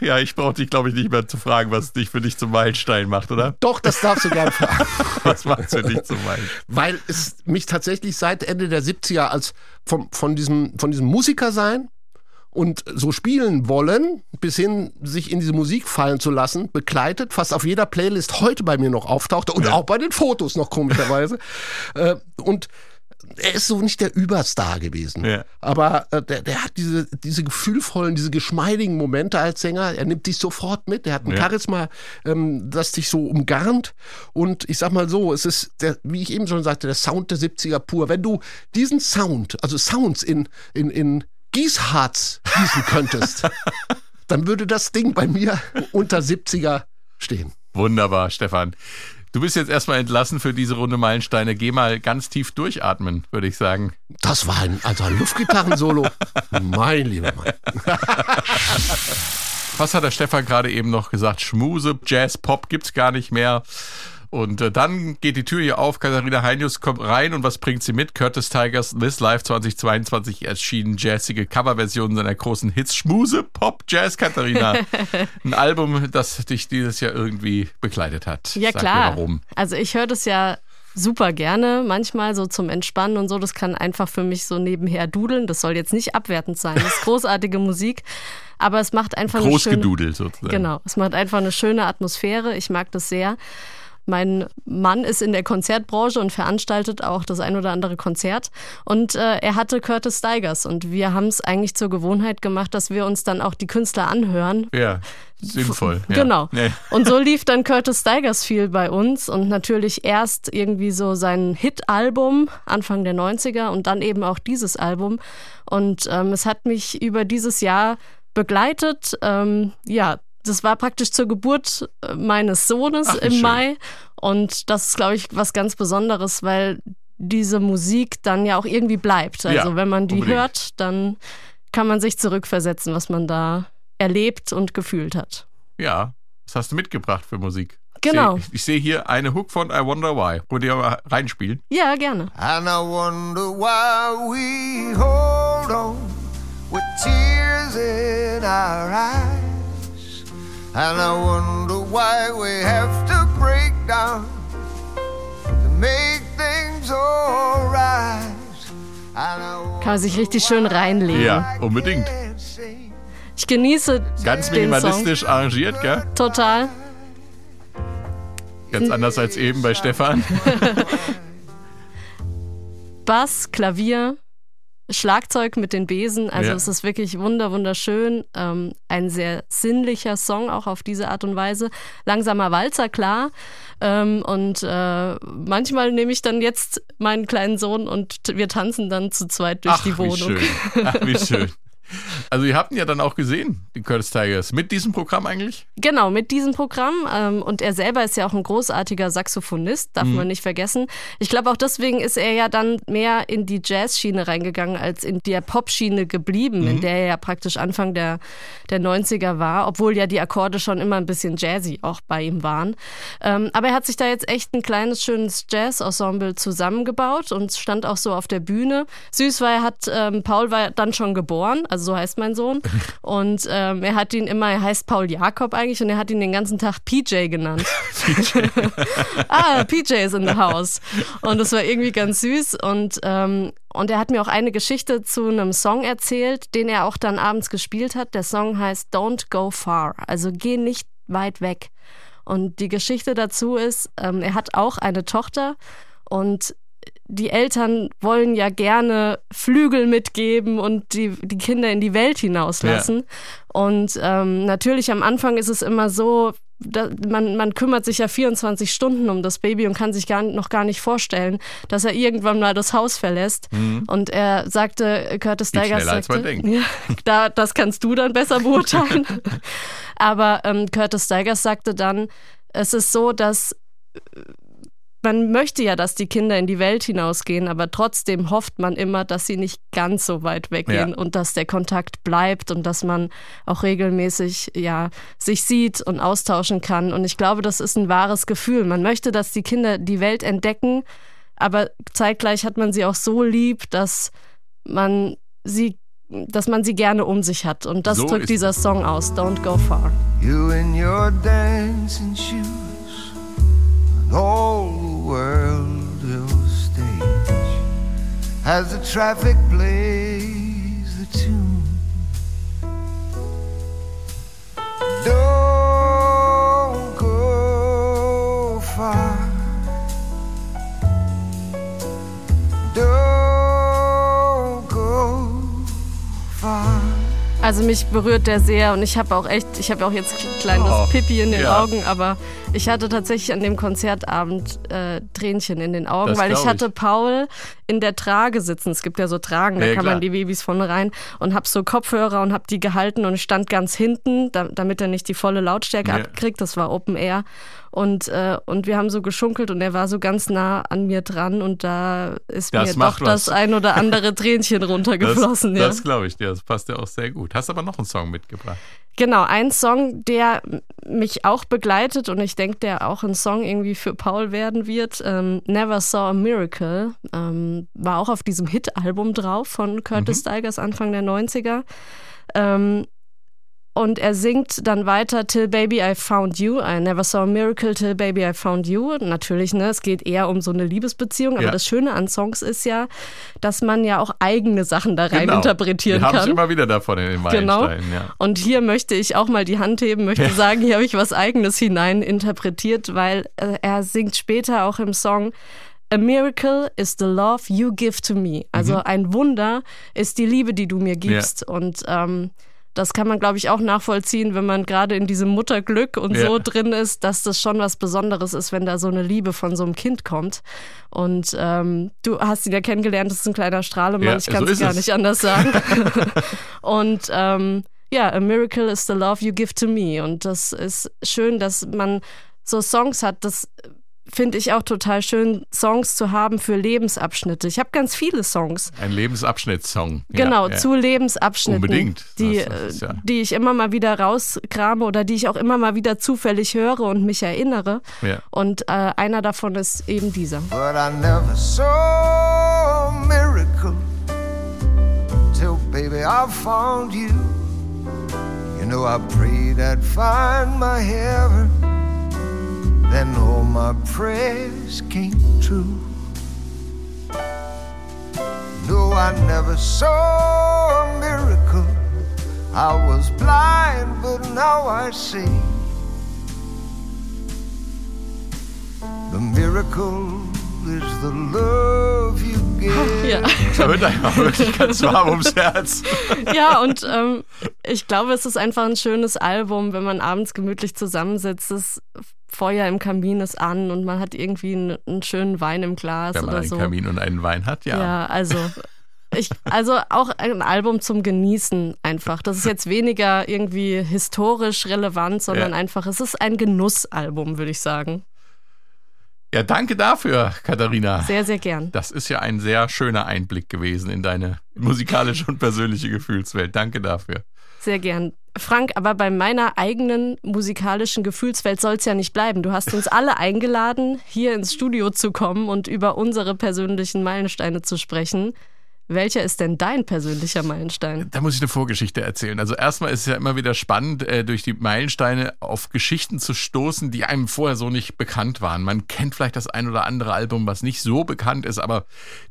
ja, ich brauche dich, glaube ich, nicht mehr zu fragen, was dich für dich zum Meilenstein macht, oder? Doch, das darfst du gern fragen. Was macht für dich zum Meilenstein? Weil es mich tatsächlich seit Ende der 70er als vom, von, diesem, von diesem Musiker sein und so spielen wollen, bis hin sich in diese Musik fallen zu lassen, begleitet, fast auf jeder Playlist heute bei mir noch auftaucht und auch bei den Fotos noch komischerweise. äh, und er ist so nicht der Überstar gewesen. Ja. Aber äh, der, der hat diese, diese gefühlvollen, diese geschmeidigen Momente als Sänger. Er nimmt dich sofort mit. Er hat ein Ja. Charisma, ähm, das dich so umgarnt. Und ich sag mal so, es ist, der, wie ich eben schon sagte, der Sound der 70er pur. Wenn du diesen Sound, also Sounds in, in, in Gießharz gießen könntest, dann würde das Ding bei mir unter 70er stehen. Wunderbar, Stefan. Du bist jetzt erstmal entlassen für diese Runde Meilensteine. Geh mal ganz tief durchatmen, würde ich sagen. Das war ein, also ein Luftgitarrensolo. mein lieber Mann. Was hat der Stefan gerade eben noch gesagt? Schmuse, Jazz, Pop gibt's gar nicht mehr. Und äh, dann geht die Tür hier auf, Katharina Heinius kommt rein und was bringt sie mit? Curtis Tigers This Life 2022 erschienen jazzige Coverversionen seiner großen Hits. Schmuse, Pop, Jazz, Katharina. Ein Album, das dich dieses Jahr irgendwie begleitet hat. Ja, Sag klar. Mir warum. Also ich höre das ja super gerne, manchmal so zum Entspannen und so. Das kann einfach für mich so nebenher dudeln. Das soll jetzt nicht abwertend sein. Das ist großartige Musik. Aber es macht einfach eine schöne, Großgedudelt sozusagen. Genau, es macht einfach eine schöne Atmosphäre. Ich mag das sehr. Mein Mann ist in der Konzertbranche und veranstaltet auch das ein oder andere Konzert. Und äh, er hatte Curtis Stigers. Und wir haben es eigentlich zur Gewohnheit gemacht, dass wir uns dann auch die Künstler anhören. Ja, sinnvoll. Ja. Genau. Nee. Und so lief dann Curtis Stigers viel bei uns und natürlich erst irgendwie so sein Hit-Album Anfang der 90er und dann eben auch dieses Album. Und ähm, es hat mich über dieses Jahr begleitet. Ähm, ja, das war praktisch zur Geburt äh, meines Sohnes Ach, im schön. Mai. Und das ist, glaube ich, was ganz Besonderes, weil diese Musik dann ja auch irgendwie bleibt. Also Ja, wenn man die unbedingt. hört, dann kann man sich zurückversetzen, was man da erlebt und gefühlt hat. Ja, was hast du mitgebracht für Musik? Genau. Ich, ich sehe hier eine Hook von I Wonder Why. Wollt ihr mal reinspielen? Ja, gerne. And I wonder why we hold on with tears in our eyes. And I wonder why we have to break down to make things alright. Kann man sich richtig schön reinlegen. Ja, unbedingt. Ich genieße Ganz den minimalistisch arrangiert, gell? Song total. Ganz anders als eben bei Stefan. Bass, Klavier, Schlagzeug mit den Besen. Also Ja. es ist wirklich wunder wunderschön. Ähm, ein sehr sinnlicher Song auch auf diese Art und Weise. Langsamer Walzer, klar. Ähm, und äh, manchmal nehme ich dann jetzt meinen kleinen Sohn und wir tanzen dann zu zweit durch Ach, die wie Wohnung. schön. Ach, wie schön. Also ihr habt ihn ja dann auch gesehen, die Curtis Tigers, mit diesem Programm eigentlich? Genau, mit diesem Programm. Ähm, und er selber ist ja auch ein großartiger Saxophonist, darf Mhm. man nicht vergessen. Ich glaube, auch deswegen ist er ja dann mehr in die Jazz-Schiene reingegangen, als in der Pop-Schiene geblieben, Mhm. in der er ja praktisch Anfang der, der 90er war, obwohl ja die Akkorde schon immer ein bisschen jazzy auch bei ihm waren. Ähm, aber er hat sich da jetzt echt ein kleines, schönes Jazz-Ensemble zusammengebaut und stand auch so auf der Bühne. Süß war, er hat, ähm, Paul war dann schon geboren, also so heißt mein Sohn. Und ähm, er hat ihn immer, er heißt Paul Jakob eigentlich und er hat ihn den ganzen Tag PJ genannt. ah, PJ is in the house. Und das war irgendwie ganz süß. Und, ähm, und er hat mir auch eine Geschichte zu einem Song erzählt, den er auch dann abends gespielt hat. Der Song heißt Don't Go Far, also geh nicht weit weg. Und die Geschichte dazu ist, ähm, er hat auch eine Tochter und die Eltern wollen ja gerne Flügel mitgeben und die, die Kinder in die Welt hinauslassen. Und ähm, natürlich am Anfang ist es immer so, da, man, man kümmert sich ja 24 Stunden um das Baby und kann sich gar, noch gar nicht vorstellen, dass er irgendwann mal das Haus verlässt. Und er sagte, Curtis als sagte. Ja, da, das kannst du dann besser beurteilen. Aber ähm, Curtis Stigers sagte dann, es ist so, dass man möchte ja, dass die Kinder in die Welt hinausgehen, aber trotzdem hofft man immer, dass sie nicht ganz so weit weggehen Ja. und dass der Kontakt bleibt und dass man auch regelmäßig ja sich sieht und austauschen kann. Und ich glaube, das ist ein wahres Gefühl. Man möchte, dass die Kinder die Welt entdecken, aber zeitgleich hat man sie auch so lieb, dass man sie dass man sie gerne um sich hat. Und das So drückt dieser Song aus, Don't Go Far. You in your dancing shoes, and all world your stage. As the traffic plays the tune, don't go far. Don't go far. Also mich berührt der sehr und ich habe auch echt, ich habe auch jetzt ein kleines Oh, Pipi in den ja. Augen, aber ich hatte tatsächlich an dem Konzertabend äh, Tränchen in den Augen, Das weil ich glaub ich. hatte Paul in der Trage sitzen. Es gibt ja so Tragen, da Ja, kann klar. man die Babys vorne rein und habe so Kopfhörer und habe die gehalten und stand ganz hinten, da, damit er nicht die volle Lautstärke Ja. abkriegt. Das war Open Air und äh, und wir haben so geschunkelt und er war so ganz nah an mir dran und da ist Das mir doch das was. ein oder andere Tränchen runtergeflossen. Das, ja. das glaube ich dir, das passt ja auch sehr gut. Hast aber noch einen Song mitgebracht. Genau, ein Song, der mich auch begleitet und ich denke, der auch ein Song irgendwie für Paul werden wird. Ähm, Never Saw a Miracle ähm, war auch auf diesem Hit-Album drauf von Curtis Stigers Anfang der 90er. Ähm, und er singt dann weiter Till Baby I Found You. I never saw a miracle till baby I found you. Natürlich, ne, es geht eher um so eine Liebesbeziehung, aber Ja. das Schöne an Songs ist ja, dass man ja auch eigene Sachen da rein Genau. interpretieren Wir kann. immer wieder davon in den Genau. Ja. Und hier möchte ich auch mal die Hand heben, möchte sagen, hier habe ich was Eigenes hinein interpretiert, weil äh, er singt später auch im Song A miracle is the love you give to me. Also ein Wunder ist die Liebe, die du mir gibst. Und ähm, das kann man, glaube ich, auch nachvollziehen, wenn man gerade in diesem Mutterglück und Ja. so drin ist, dass das schon was Besonderes ist, wenn da so eine Liebe von so einem Kind kommt. Und ähm, du hast ihn ja kennengelernt, das ist ein kleiner Strahlemann, Ja, ich kann so es gar nicht anders sagen. und ähm, ja, a miracle is the love you give to me. Und das ist schön, dass man so Songs hat, das finde ich auch total schön, Songs zu haben für Lebensabschnitte. Ich habe ganz viele Songs. Ein Lebensabschnittssong. Genau, ja, ja. zu Lebensabschnitten. Unbedingt. Die, Das- das ist ja- die ich immer mal wieder rauskrame oder die ich auch immer mal wieder zufällig höre und mich erinnere. Ja. Und äh, einer davon ist eben dieser. But I never saw a miracle till, baby, I found you. You know, I prayed I'd find my heaven. Then all my prayers came true. No, I never saw a miracle. I was blind, but now I see. The miracle is the love you give. Ja. Da wird einem auch wirklich ganz warm ums Herz. ja, und ähm, ich glaube, es ist einfach ein schönes Album, wenn man abends gemütlich zusammensitzt. Das Feuer im Kamin ist an und man hat irgendwie einen, einen schönen Wein im Glas Wenn man oder einen so. Kamin und einen Wein hat, ja. Ja, also Ich, also auch ein Album zum Genießen einfach. Das ist jetzt weniger irgendwie historisch relevant, sondern Ja. einfach, es ist ein Genussalbum, würde ich sagen. Ja, danke dafür, Katharina. Sehr, sehr gern. Das ist ja ein sehr schöner Einblick gewesen in deine musikalische und persönliche Gefühlswelt. Danke dafür. Sehr gern. Frank, aber bei meiner eigenen musikalischen Gefühlswelt soll es ja nicht bleiben. Du hast uns alle eingeladen, hier ins Studio zu kommen und über unsere persönlichen Meilensteine zu sprechen. Welcher ist denn dein persönlicher Meilenstein? Da muss ich eine Vorgeschichte erzählen. Also erstmal ist es ja immer wieder spannend, äh, durch die Meilensteine auf Geschichten zu stoßen, die einem vorher so nicht bekannt waren. Man kennt vielleicht das ein oder andere Album, was nicht so bekannt ist, aber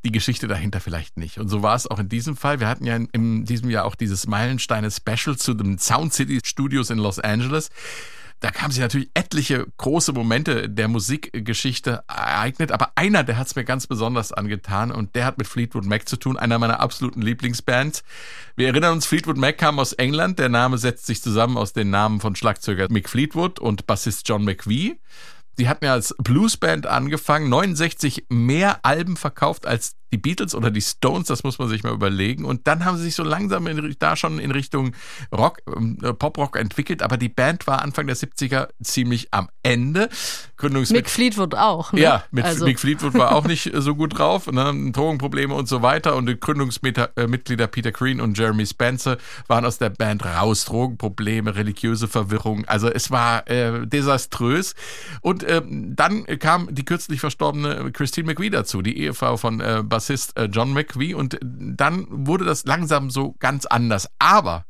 die Geschichte dahinter vielleicht nicht. Und so war es auch in diesem Fall. Wir hatten ja in, diesem Jahr auch dieses Meilensteine-Special zu den Sound City Studios in Los Angeles. Da kamen sich natürlich etliche große Momente der Musikgeschichte ereignet, aber einer, der hat es mir ganz besonders angetan und der hat mit Fleetwood Mac zu tun, einer meiner absoluten Lieblingsbands. Wir erinnern uns, Fleetwood Mac kam aus England. Der Name setzt sich zusammen aus den Namen von Schlagzeuger Mick Fleetwood und Bassist John McVie. Die hatten ja als Bluesband angefangen, 69 mehr Alben verkauft als die Beatles oder die Stones, das muss man sich mal überlegen. Und dann haben sie sich so langsam in, da schon in Richtung Rock, äh, Poprock entwickelt, aber die Band war Anfang der 70er ziemlich am Ende. Gründungsmitglied Mick Fleetwood auch. Ne? ja, mit also, Mick Fleetwood war auch nicht äh, so gut drauf, ne? Drogenprobleme und so weiter. Und die Gründungsmitglieder Peter Green und Jeremy Spencer waren aus der Band raus. Drogenprobleme, religiöse Verwirrung. Also es war äh, desaströs. Und ähm, dann kam die kürzlich verstorbene Christine McVie dazu, die Ehefrau von äh, Bassist äh, John McVie. Und dann wurde das langsam so ganz anders. Aber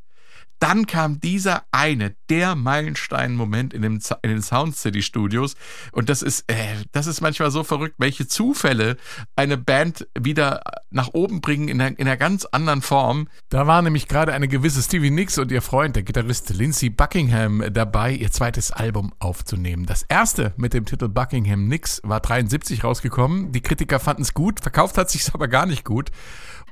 dann kam dieser eine, der Meilenstein-Moment in, in den Sound City Studios. Und das ist, äh, das ist manchmal so verrückt, welche Zufälle eine Band wieder nach oben bringen in einer, in einer ganz anderen Form. Da war nämlich gerade eine gewisse Stevie Nicks und ihr Freund, der Gitarrist Lindsey Buckingham, dabei, ihr zweites Album aufzunehmen. Das erste mit dem Titel Buckingham Nicks war 73 rausgekommen. Die Kritiker fanden es gut, verkauft hat sich aber gar nicht gut.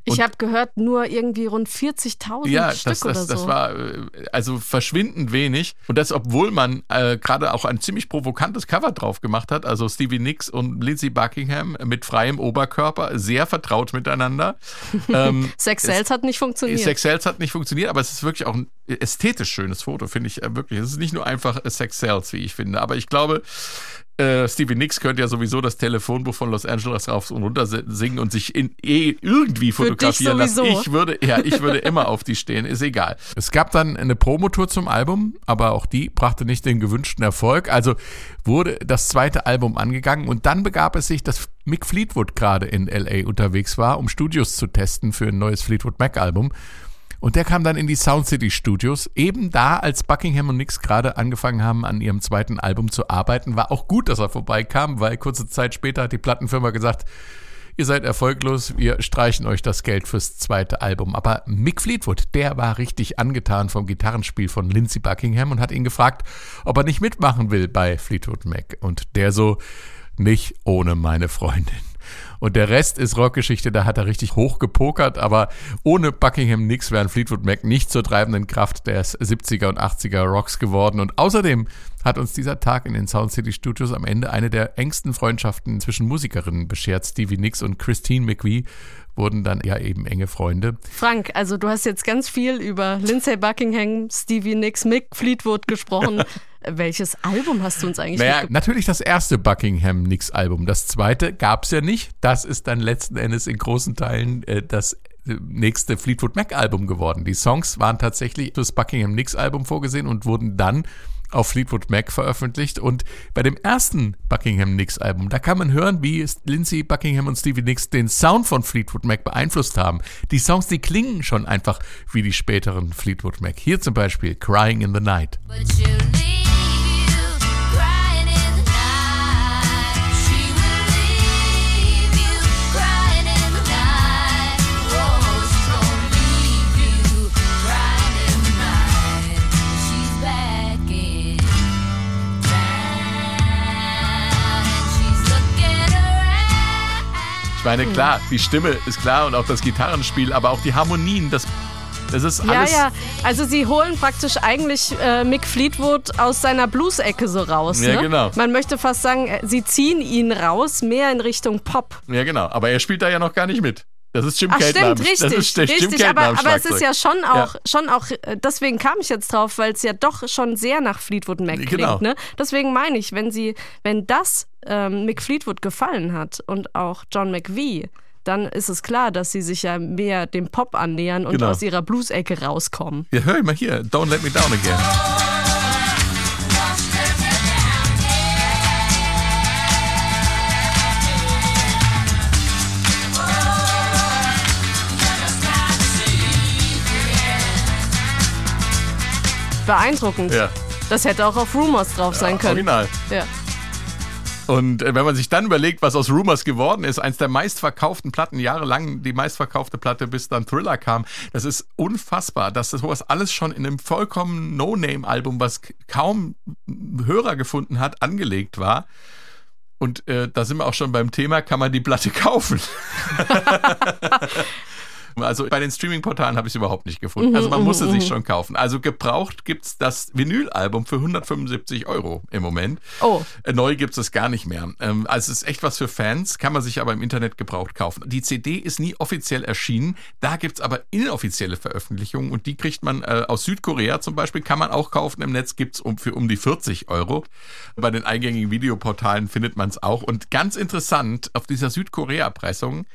Ich habe gehört, nur irgendwie rund 40.000 Ja, Stück das, oder das, so. das war äh, also verschwindend wenig. Und das, obwohl man äh, gerade auch ein ziemlich provokantes Cover drauf gemacht hat. Also Stevie Nicks und Lindsey Buckingham mit freiem Oberkörper, sehr vertraut miteinander. ähm, Sex Cells hat nicht funktioniert. Sex Cells hat nicht funktioniert, aber es ist wirklich auch ein ästhetisch schönes Foto, finde ich äh, wirklich. Es ist nicht nur einfach Sex Cells, wie ich finde. Aber ich glaube, äh, Stevie Nicks könnte ja sowieso das Telefonbuch von Los Angeles rauf und runter singen und sich in, eh irgendwie fotografieren lassen. Ich würde, ja, ich würde immer auf die stehen, ist egal. Es gab dann eine Promotour zum Album, aber auch die brachte nicht den gewünschten Erfolg. Also wurde das zweite Album angegangen und dann begab es sich, dass Mick Fleetwood gerade in LA unterwegs war, um Studios zu testen für ein neues Fleetwood Mac Album. Und der kam dann in die Sound City Studios, eben da, als Buckingham und Nix gerade angefangen haben, an ihrem zweiten Album zu arbeiten. War auch gut, dass er vorbeikam, weil kurze Zeit später hat die Plattenfirma gesagt, ihr seid erfolglos, wir streichen euch das Geld fürs zweite Album. Aber Mick Fleetwood, der war richtig angetan vom Gitarrenspiel von Lindsey Buckingham und hat ihn gefragt, ob er nicht mitmachen will bei Fleetwood Mac. Und der so, nicht ohne meine Freundin. Und der Rest ist Rockgeschichte, da hat er richtig hoch gepokert, aber ohne Buckingham nix wären Fleetwood Mac nicht zur treibenden Kraft des 70er und 80er Rocks geworden. Und außerdem hat uns dieser Tag in den Sound City Studios am Ende eine der engsten Freundschaften zwischen Musikerinnen beschert. Stevie Nicks und Christine McVie wurden dann ja eben enge Freunde. Frank, also du hast jetzt ganz viel über Lindsay Buckingham, Stevie Nicks, Mick Fleetwood gesprochen. Welches Album hast du uns eigentlich Naja, natürlich das erste Buckingham Nicks Album. Das zweite gab's ja nicht. Das ist dann letzten Endes in großen Teilen äh, das äh, nächste Fleetwood Mac Album geworden. Die Songs waren tatsächlich fürs Buckingham Nicks Album vorgesehen und wurden dann auf Fleetwood Mac veröffentlicht. Und bei dem ersten Buckingham Nicks Album, da kann man hören, wie Lindsay Buckingham und Stevie Nicks den Sound von Fleetwood Mac beeinflusst haben. Die Songs, die klingen schon einfach wie die späteren Fleetwood Mac. Hier zum Beispiel Crying in the Night. Ich meine, klar, die Stimme ist klar und auch das Gitarrenspiel, aber auch die Harmonien, das, das ist Ja, alles. ja. Also sie holen praktisch eigentlich äh, Mick Fleetwood aus seiner Blues-Ecke so raus. Ja, ne? genau. Man möchte fast sagen, äh, sie ziehen ihn raus, mehr in Richtung Pop. Ja, genau. Aber er spielt da ja noch gar nicht mit. Das ist Jim Ach stimmt, richtig, das ist richtig. Aber, aber es ist ja schon auch, Ja. schon auch, äh, deswegen kam ich jetzt drauf, weil es ja doch schon sehr nach Fleetwood Mac klingt. Genau. Ne? Deswegen meine ich, wenn sie, wenn das ähm, Mick Fleetwood gefallen hat und auch John McVie, dann ist es klar, dass sie sich ja mehr dem Pop annähern und Genau. aus ihrer Blues-Ecke rauskommen. Ja, hör mal hier. Don't let me down again. Beeindruckend. Ja. Das hätte auch auf Rumors drauf sein können. Original. Ja. Und äh, wenn man sich dann überlegt, was aus Rumors geworden ist, eins der meistverkauften Platten, jahrelang die meistverkaufte Platte, bis dann Thriller kam, das ist unfassbar, dass das sowas alles schon in einem vollkommen No-Name-Album, was kaum Hörer gefunden hat, angelegt war. Und äh, da sind wir auch schon beim Thema, kann man die Platte kaufen? Also bei den Streaming-Portalen habe ich es überhaupt nicht gefunden. Also man musste sich schon kaufen. Also gebraucht gibt es das Vinyl-Album für 175 Euro im Moment. Oh. Äh, Neu gibt es es gar nicht mehr. Ähm, Also es ist echt was für Fans, kann man sich aber im Internet gebraucht kaufen. Die CD ist nie offiziell erschienen. Da gibt es aber inoffizielle Veröffentlichungen und die kriegt man äh, aus Südkorea zum Beispiel, kann man auch kaufen. Im Netz gibt es um, für um die 40 Euro. Bei den eingängigen Videoportalen findet man es auch. Und ganz interessant, auf dieser Südkorea-Pressung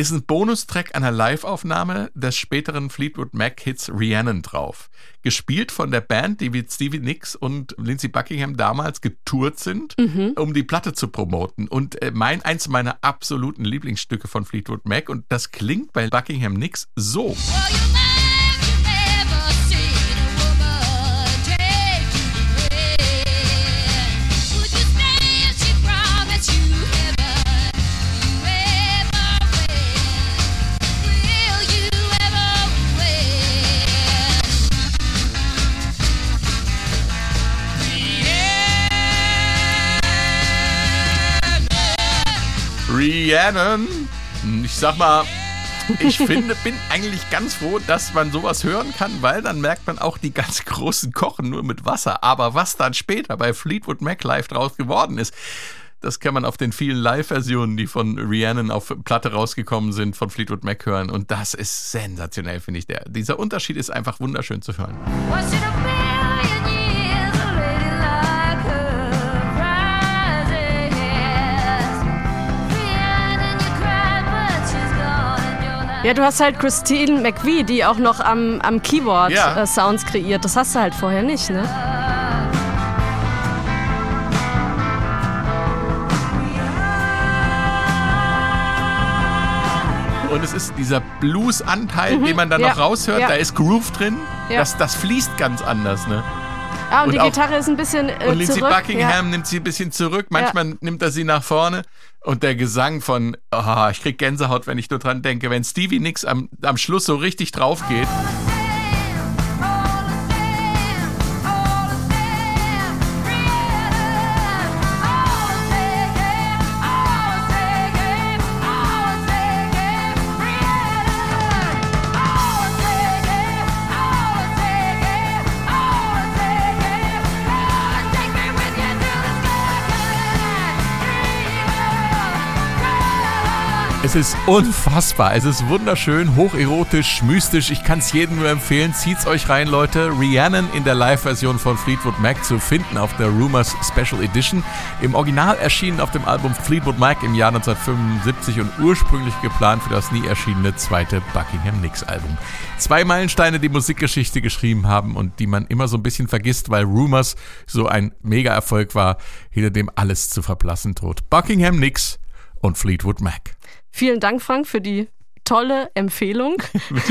ist ein Bonustrack einer Live-Aufnahme des späteren Fleetwood Mac-Hits Rhiannon drauf. Gespielt von der Band, die mit Stevie Nicks und Lindsey Buckingham damals getourt sind, um die Platte zu promoten. Und äh, mein, eins meiner absoluten Lieblingsstücke von Fleetwood Mac, und das klingt bei Buckingham Nicks so. Rhiannon. Ich sag mal, ich finde, bin eigentlich ganz froh, dass man sowas hören kann, weil dann merkt man auch, die ganz großen kochen nur mit Wasser. Aber was dann später bei Fleetwood Mac Live draus geworden ist, das kann man auf den vielen Live-Versionen, die von Rhiannon auf Platte rausgekommen sind, von Fleetwood Mac hören. Und das ist sensationell, finde ich. Der, dieser Unterschied ist einfach wunderschön zu hören. Ja, du hast halt Christine McVie, die auch noch am, am Keyboard Ja. äh, Sounds kreiert. Das hast du halt vorher nicht, ne? Und es ist dieser Blues-Anteil, den man dann Mhm. ja, noch raushört. ja. Da ist Groove drin. Das, das fließt ganz anders, ne? Ah, und, Und die Gitarre ist ein bisschen äh, Und Lindsey zurück. Buckingham nimmt sie ein bisschen zurück. Manchmal nimmt er sie nach vorne. Und der Gesang von, oh, ich krieg Gänsehaut, wenn ich nur dran denke, wenn Stevie Nicks am, am Schluss so richtig drauf geht. Es ist unfassbar. Es ist wunderschön, hocherotisch, mystisch. Ich kann es jedem nur empfehlen. Zieht's euch rein, Leute. Rhiannon in der Live-Version von Fleetwood Mac zu finden auf der Rumors Special Edition. Im Original erschienen auf dem Album Fleetwood Mac im Jahr 1975 und ursprünglich geplant für das nie erschienene zweite Buckingham Nicks Album. Zwei Meilensteine, die Musikgeschichte geschrieben haben und die man immer so ein bisschen vergisst, weil Rumors so ein Mega-Erfolg war, hinter dem alles zu verblassen droht. Buckingham Nicks und Fleetwood Mac. Vielen Dank, Frank, für die tolle Empfehlung.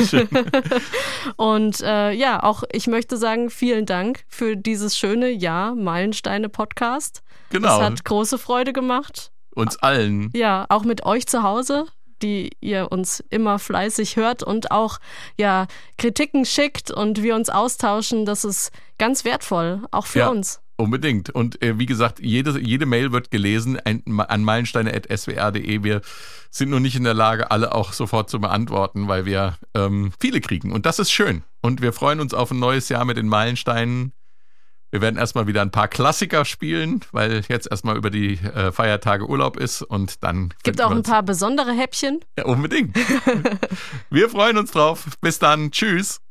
Und äh, ja, auch ich möchte sagen, vielen Dank für dieses schöne Jahr Meilensteine-Podcast. Genau. Es hat große Freude gemacht. Uns allen. Ja, auch mit euch zu Hause, die ihr uns immer fleißig hört und auch ja Kritiken schickt und wir uns austauschen. Das ist ganz wertvoll, auch für Ja. uns. Unbedingt. Und äh, wie gesagt, jede, jede Mail wird gelesen ein, an meilensteine.swr.de. Wir sind nur nicht in der Lage, alle auch sofort zu beantworten, weil wir ähm, viele kriegen. Und das ist schön. Und wir freuen uns auf ein neues Jahr mit den Meilensteinen. Wir werden erstmal wieder ein paar Klassiker spielen, weil jetzt erstmal über die äh, Feiertage Urlaub ist und dann. Gibt auch ein paar besondere Häppchen. Ja, unbedingt. wir freuen uns drauf. Bis dann. Tschüss.